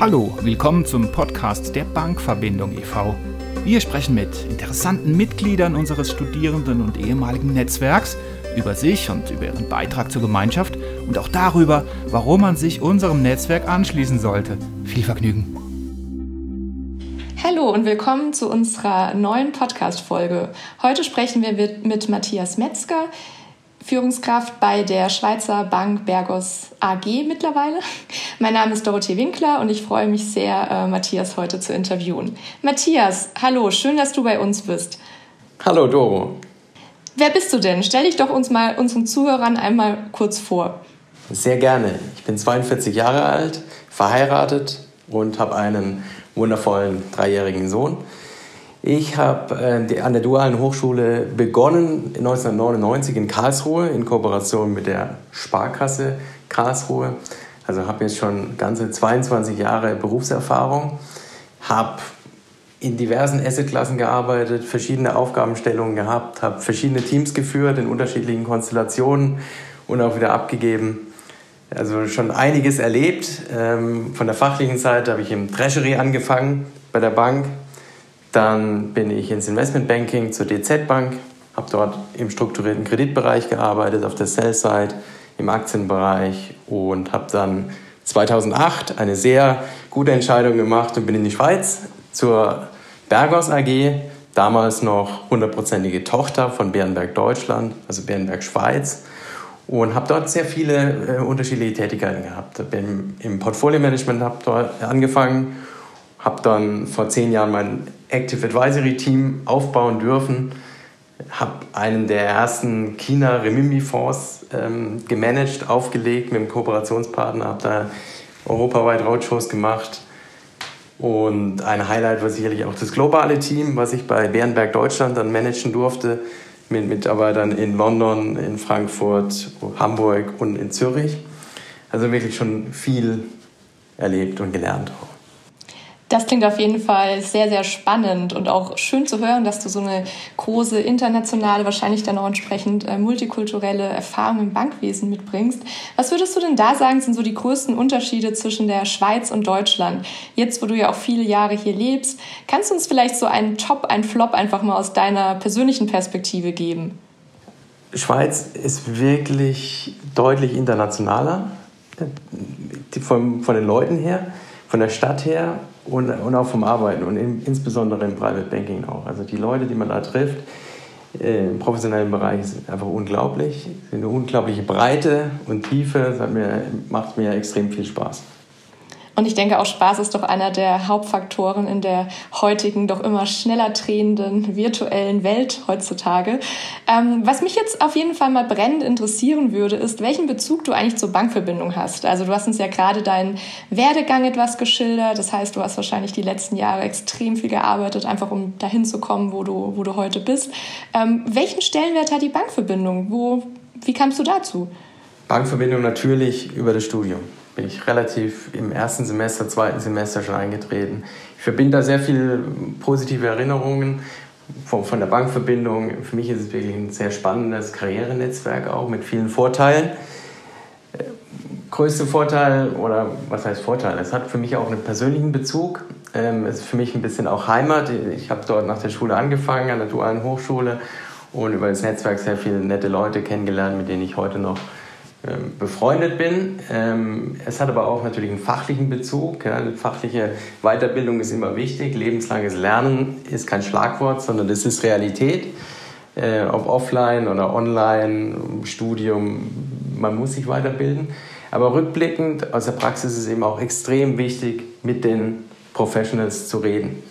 Hallo, willkommen zum Podcast der Bankverbindung e.V. Wir sprechen mit interessanten Mitgliedern unseres Studierenden- und ehemaligen Netzwerks über sich und über ihren Beitrag zur Gemeinschaft und auch darüber, warum man sich unserem Netzwerk anschließen sollte. Viel Vergnügen. Hallo und willkommen zu unserer neuen Podcast-Folge. Heute sprechen wir mit Matthias Metzger. Führungskraft bei der Schweizer Bank Bergos AG mittlerweile. Mein Name ist Dorothee Winkler und ich freue mich sehr, äh, Matthias heute zu interviewen. Matthias, hallo, schön, dass du bei uns bist. Hallo Doro. Wer bist du denn? Stell dich doch uns mal unseren Zuhörern einmal kurz vor. Sehr gerne. Ich bin 42 Jahre alt, verheiratet und habe einen wundervollen dreijährigen Sohn. Ich habe äh, an der Dualen Hochschule begonnen 1999 in Karlsruhe in Kooperation mit der Sparkasse Karlsruhe. Also habe jetzt schon ganze 22 Jahre Berufserfahrung, habe in diversen Assetklassen gearbeitet, verschiedene Aufgabenstellungen gehabt, habe verschiedene Teams geführt in unterschiedlichen Konstellationen und auch wieder abgegeben. Also schon einiges erlebt. Ähm, von der fachlichen Seite habe ich im Treasury angefangen bei der Bank, dann bin ich ins Investmentbanking zur DZ Bank, habe dort im strukturierten Kreditbereich gearbeitet, auf der Sell-Side, im Aktienbereich und habe dann 2008 eine sehr gute Entscheidung gemacht und bin in die Schweiz zur Bergos AG, damals noch hundertprozentige Tochter von Bärenberg Deutschland, also Bärenberg Schweiz und habe dort sehr viele äh, unterschiedliche Tätigkeiten gehabt. Bin im Portfolio-Management habe dort angefangen habe dann vor zehn Jahren mein Active Advisory Team aufbauen dürfen, habe einen der ersten China Remimbi Fonds ähm, gemanagt, aufgelegt mit einem Kooperationspartner, habe da europaweit Roadshows gemacht und ein Highlight war sicherlich auch das globale Team, was ich bei Bärenberg Deutschland dann managen durfte, mit Mitarbeitern in London, in Frankfurt, Hamburg und in Zürich. Also wirklich schon viel erlebt und gelernt auch. Das klingt auf jeden Fall sehr, sehr spannend und auch schön zu hören, dass du so eine große internationale, wahrscheinlich dann auch entsprechend äh, multikulturelle Erfahrung im Bankwesen mitbringst. Was würdest du denn da sagen, sind so die größten Unterschiede zwischen der Schweiz und Deutschland? Jetzt, wo du ja auch viele Jahre hier lebst, kannst du uns vielleicht so einen Top, einen Flop einfach mal aus deiner persönlichen Perspektive geben? Schweiz ist wirklich deutlich internationaler, äh, von, von den Leuten her, von der Stadt her und, und auch vom Arbeiten und in, insbesondere im Private Banking auch. Also die Leute, die man da trifft, äh, im professionellen Bereich sind einfach unglaublich. Eine unglaubliche Breite und Tiefe. Das mir, macht mir extrem viel Spaß. Und ich denke, auch Spaß ist doch einer der Hauptfaktoren in der heutigen, doch immer schneller drehenden virtuellen Welt heutzutage. Ähm, was mich jetzt auf jeden Fall mal brennend interessieren würde, ist, welchen Bezug du eigentlich zur Bankverbindung hast. Also du hast uns ja gerade deinen Werdegang etwas geschildert. Das heißt, du hast wahrscheinlich die letzten Jahre extrem viel gearbeitet, einfach um dahin zu kommen, wo du, wo du heute bist. Ähm, welchen Stellenwert hat die Bankverbindung? Wo, wie kamst du dazu? Bankverbindung natürlich über das Studium bin ich relativ im ersten Semester, zweiten Semester schon eingetreten. Ich verbinde da sehr viele positive Erinnerungen von, von der Bankverbindung. Für mich ist es wirklich ein sehr spannendes Karrierenetzwerk auch mit vielen Vorteilen. Äh, größte Vorteil, oder was heißt Vorteil? Es hat für mich auch einen persönlichen Bezug. Ähm, es ist für mich ein bisschen auch Heimat. Ich habe dort nach der Schule angefangen, an der Dualen Hochschule und über das Netzwerk sehr viele nette Leute kennengelernt, mit denen ich heute noch befreundet bin. Ähm, es hat aber auch natürlich einen fachlichen Bezug. Fachliche Weiterbildung ist immer wichtig. Lebenslanges Lernen ist kein Schlagwort, sondern das ist Realität. Äh, ob offline oder online, Studium, man muss sich weiterbilden. Aber rückblickend aus der Praxis ist eben auch extrem wichtig, mit den Professionals zu reden,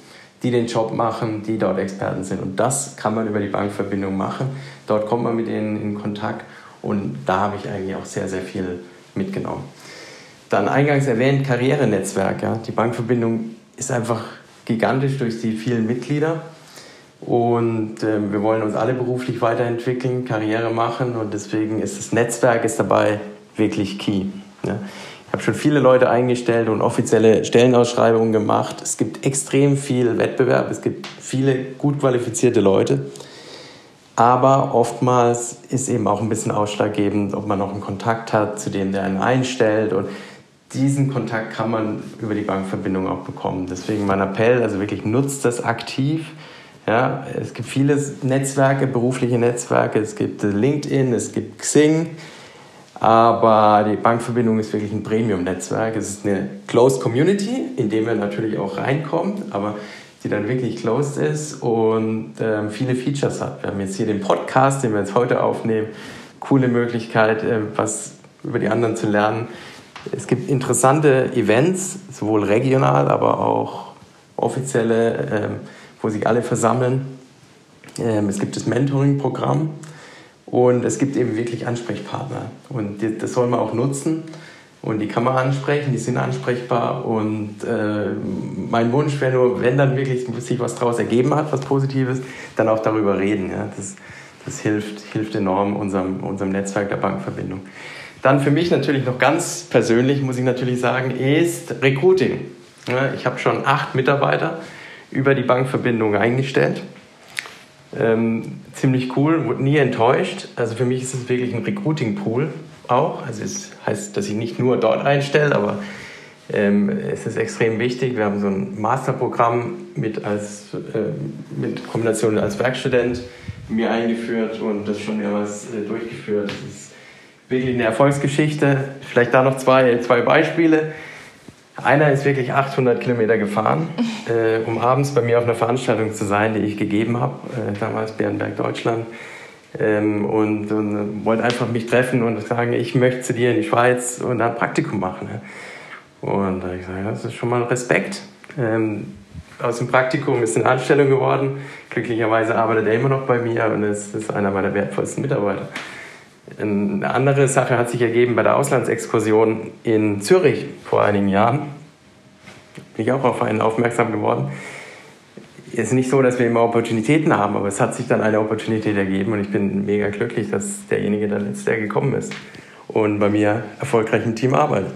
die den Job machen, die dort Experten sind. Und das kann man über die Bankverbindung machen. Dort kommt man mit ihnen in Kontakt und da habe ich eigentlich auch sehr, sehr viel mitgenommen. Dann eingangs erwähnt, Karrierenetzwerk. Ja. Die Bankverbindung ist einfach gigantisch durch die vielen Mitglieder. Und äh, wir wollen uns alle beruflich weiterentwickeln, Karriere machen und deswegen ist das Netzwerk ist dabei wirklich key. Ja. Ich habe schon viele Leute eingestellt und offizielle Stellenausschreibungen gemacht. Es gibt extrem viel Wettbewerb, es gibt viele gut qualifizierte Leute. Aber oftmals ist eben auch ein bisschen ausschlaggebend, ob man noch einen Kontakt hat zu dem, der einen einstellt. Und diesen Kontakt kann man über die Bankverbindung auch bekommen. Deswegen mein Appell, also wirklich nutzt das aktiv. Ja, es gibt viele Netzwerke, berufliche Netzwerke, es gibt LinkedIn, es gibt Xing, aber die Bankverbindung ist wirklich ein Premium-Netzwerk. Es ist eine Closed Community, in dem wir natürlich auch reinkommen, aber die dann wirklich closed ist und ähm, viele Features hat. Wir haben jetzt hier den Podcast, den wir jetzt heute aufnehmen. Coole Möglichkeit, äh, was über die anderen zu lernen. Es gibt interessante Events, sowohl regional, aber auch offizielle, ähm, wo sich alle versammeln. Ähm, es gibt das Mentoring-Programm und es gibt eben wirklich Ansprechpartner. Und das soll man auch nutzen. Und die kann man ansprechen, die sind ansprechbar. Und äh, mein Wunsch wäre nur, wenn dann wirklich sich was daraus ergeben hat, was Positives, dann auch darüber reden. Ja? Das, das hilft, hilft enorm unserem, unserem Netzwerk der Bankverbindung. Dann für mich natürlich noch ganz persönlich, muss ich natürlich sagen, ist Recruiting. Ja, ich habe schon acht Mitarbeiter über die Bankverbindung eingestellt. Ähm, ziemlich cool, wurde nie enttäuscht. Also für mich ist es wirklich ein Recruiting-Pool auch. Also es heißt, dass ich nicht nur dort einstelle, aber ähm, es ist extrem wichtig. Wir haben so ein Masterprogramm mit, als, äh, mit Kombination als Werkstudent mir eingeführt und das schon mehrmals äh, durchgeführt. Das ist wirklich eine Erfolgsgeschichte. Vielleicht da noch zwei, zwei Beispiele. Einer ist wirklich 800 Kilometer gefahren, äh, um abends bei mir auf einer Veranstaltung zu sein, die ich gegeben habe, äh, damals Bärenberg Deutschland. Ähm, und, und wollte einfach mich treffen und sagen, ich möchte zu dir in die Schweiz und ein Praktikum machen. Und da habe ich gesagt, das ist schon mal Respekt. Ähm, aus dem Praktikum ist eine Anstellung geworden. Glücklicherweise arbeitet er immer noch bei mir und ist, ist einer meiner wertvollsten Mitarbeiter. Eine andere Sache hat sich ergeben bei der Auslandsexkursion in Zürich vor einigen Jahren. Bin ich auch auf einen aufmerksam geworden. Es ist nicht so, dass wir immer Opportunitäten haben, aber es hat sich dann eine Opportunität ergeben und ich bin mega glücklich, dass derjenige dann jetzt der gekommen ist und bei mir erfolgreich im Team arbeitet.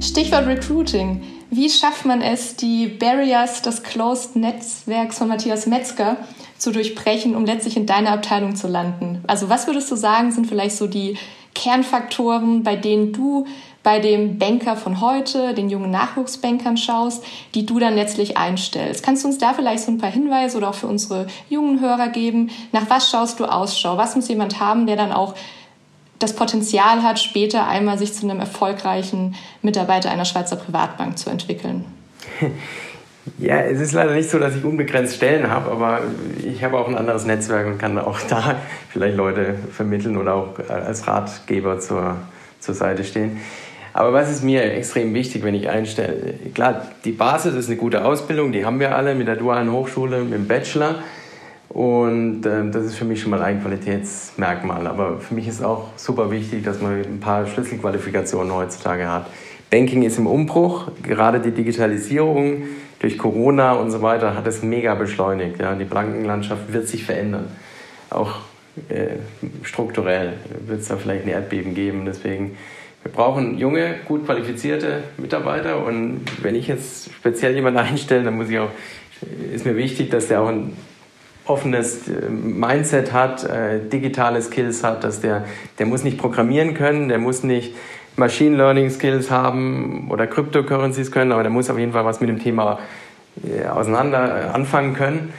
Stichwort Recruiting. Wie schafft man es, die Barriers des Closed Netzwerks von Matthias Metzger zu durchbrechen, um letztlich in deiner Abteilung zu landen? Also was würdest du sagen, sind vielleicht so die Kernfaktoren, bei denen du bei dem Banker von heute, den jungen Nachwuchsbankern schaust, die du dann letztlich einstellst. Kannst du uns da vielleicht so ein paar Hinweise oder auch für unsere jungen Hörer geben? Nach was schaust du Ausschau? Was muss jemand haben, der dann auch das Potenzial hat, später einmal sich zu einem erfolgreichen Mitarbeiter einer Schweizer Privatbank zu entwickeln? Ja, es ist leider nicht so, dass ich unbegrenzt Stellen habe, aber ich habe auch ein anderes Netzwerk und kann auch da vielleicht Leute vermitteln oder auch als Ratgeber zur, zur Seite stehen. Aber was ist mir extrem wichtig, wenn ich einstelle? Klar, die Basis ist eine gute Ausbildung, die haben wir alle mit der dualen Hochschule, mit dem Bachelor. Und äh, das ist für mich schon mal ein Qualitätsmerkmal. Aber für mich ist auch super wichtig, dass man ein paar Schlüsselqualifikationen heutzutage hat. Banking ist im Umbruch, gerade die Digitalisierung durch Corona und so weiter hat es mega beschleunigt. Ja. Die Bankenlandschaft wird sich verändern. Auch äh, strukturell wird es da vielleicht ein Erdbeben geben. Deswegen, wir brauchen junge, gut qualifizierte Mitarbeiter. Und wenn ich jetzt speziell jemanden einstelle, dann muss ich auch, ist mir wichtig, dass der auch ein offenes äh, Mindset hat, äh, digitale Skills hat, dass der, der muss nicht programmieren können, der muss nicht Machine Learning Skills haben oder Cryptocurrencies können, aber der muss auf jeden Fall was mit dem Thema äh, auseinander äh, anfangen können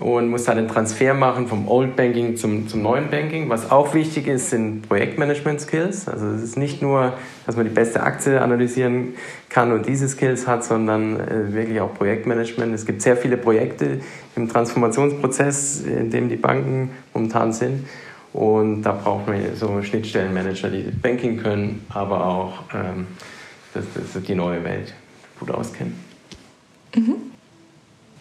und muss dann den Transfer machen vom Old Banking zum, zum neuen Banking. Was auch wichtig ist, sind Projektmanagement-Skills. Also es ist nicht nur, dass man die beste Aktie analysieren kann und diese Skills hat, sondern äh, wirklich auch Projektmanagement. Es gibt sehr viele Projekte im Transformationsprozess, in dem die Banken momentan sind. Und da braucht man so Schnittstellenmanager, die Banking können, aber auch ähm, das, das die neue Welt gut auskennen. Mhm.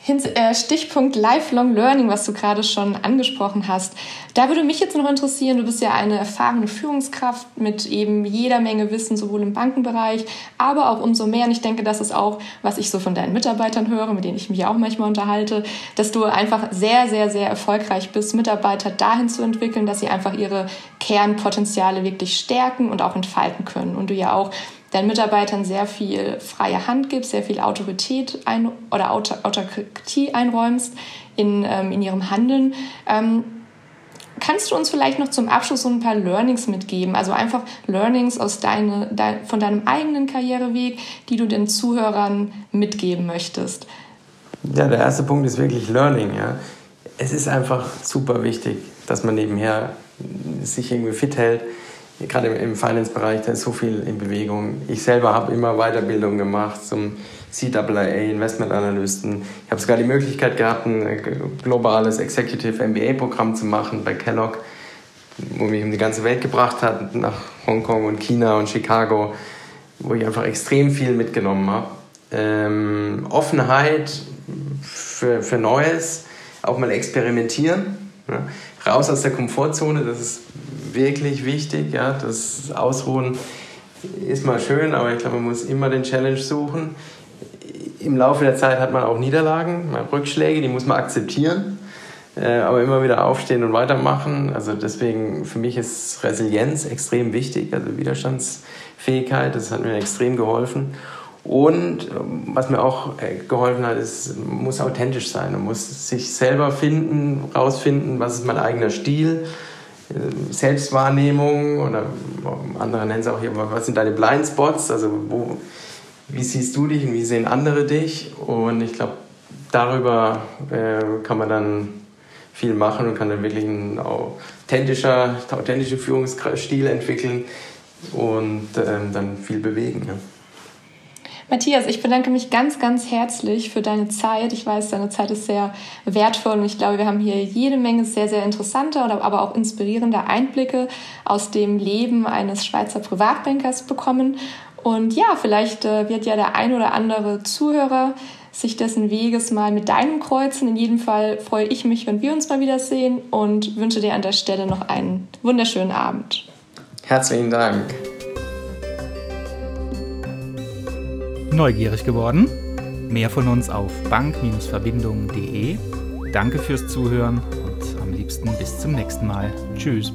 Äh, Stichpunkt Lifelong Learning, was du gerade schon angesprochen hast. Da würde mich jetzt noch interessieren, du bist ja eine erfahrene Führungskraft mit eben jeder Menge Wissen, sowohl im Bankenbereich, aber auch umso mehr. Und ich denke, das ist auch, was ich so von deinen Mitarbeitern höre, mit denen ich mich auch manchmal unterhalte, dass du einfach sehr, sehr, sehr erfolgreich bist, Mitarbeiter dahin zu entwickeln, dass sie einfach ihre Kernpotenziale wirklich stärken und auch entfalten können. Und du ja auch deinen Mitarbeitern sehr viel freie Hand gibst, sehr viel Autorität ein, oder Autokratie einräumst in, ähm, in ihrem Handeln. Ähm, kannst du uns vielleicht noch zum Abschluss so ein paar Learnings mitgeben? Also einfach Learnings aus deine, de, von deinem eigenen Karriereweg, die du den Zuhörern mitgeben möchtest. Ja, der erste Punkt ist wirklich Learning. Ja. Es ist einfach super wichtig, dass man nebenher sich irgendwie fit hält. Gerade im Finance-Bereich, da ist so viel in Bewegung. Ich selber habe immer Weiterbildung gemacht zum CAA, Investmentanalysten. Ich habe sogar die Möglichkeit gehabt, ein globales Executive MBA-Programm zu machen bei Kellogg, wo mich um die ganze Welt gebracht hat, nach Hongkong und China und Chicago, wo ich einfach extrem viel mitgenommen habe. Ähm, Offenheit für, für Neues, auch mal experimentieren. Ja. Raus aus der Komfortzone, das ist wirklich wichtig. Ja. Das Ausruhen ist mal schön, aber ich glaube, man muss immer den Challenge suchen im Laufe der Zeit hat man auch Niederlagen, Rückschläge, die muss man akzeptieren, äh, aber immer wieder aufstehen und weitermachen. Also deswegen für mich ist Resilienz extrem wichtig, also Widerstandsfähigkeit, das hat mir extrem geholfen. Und ähm, was mir auch äh, geholfen hat, ist, man muss authentisch sein. Man muss sich selber finden, rausfinden, was ist mein eigener Stil, Selbstwahrnehmung oder andere nennen es auch hier, was sind deine Blindspots, also wo, wie siehst du dich und wie sehen andere dich? Und ich glaube, darüber äh, kann man dann viel machen und kann dann wirklich einen authentischer, authentische Führungsstil entwickeln und ähm, dann viel bewegen. Ja. Matthias, ich bedanke mich ganz, ganz herzlich für deine Zeit. Ich weiß, deine Zeit ist sehr wertvoll und ich glaube, wir haben hier jede Menge sehr, sehr interessante, aber auch inspirierende Einblicke aus dem Leben eines Schweizer Privatbankers bekommen. Und ja, vielleicht äh, wird ja der ein oder andere Zuhörer sich dessen Weges mal mit deinem kreuzen. In jedem Fall freue ich mich, wenn wir uns mal wiedersehen und wünsche dir an der Stelle noch einen wunderschönen Abend. Herzlichen Dank. Neugierig geworden? Mehr von uns auf bank-verbindungen.de. Danke fürs Zuhören und am liebsten bis zum nächsten Mal. Tschüss.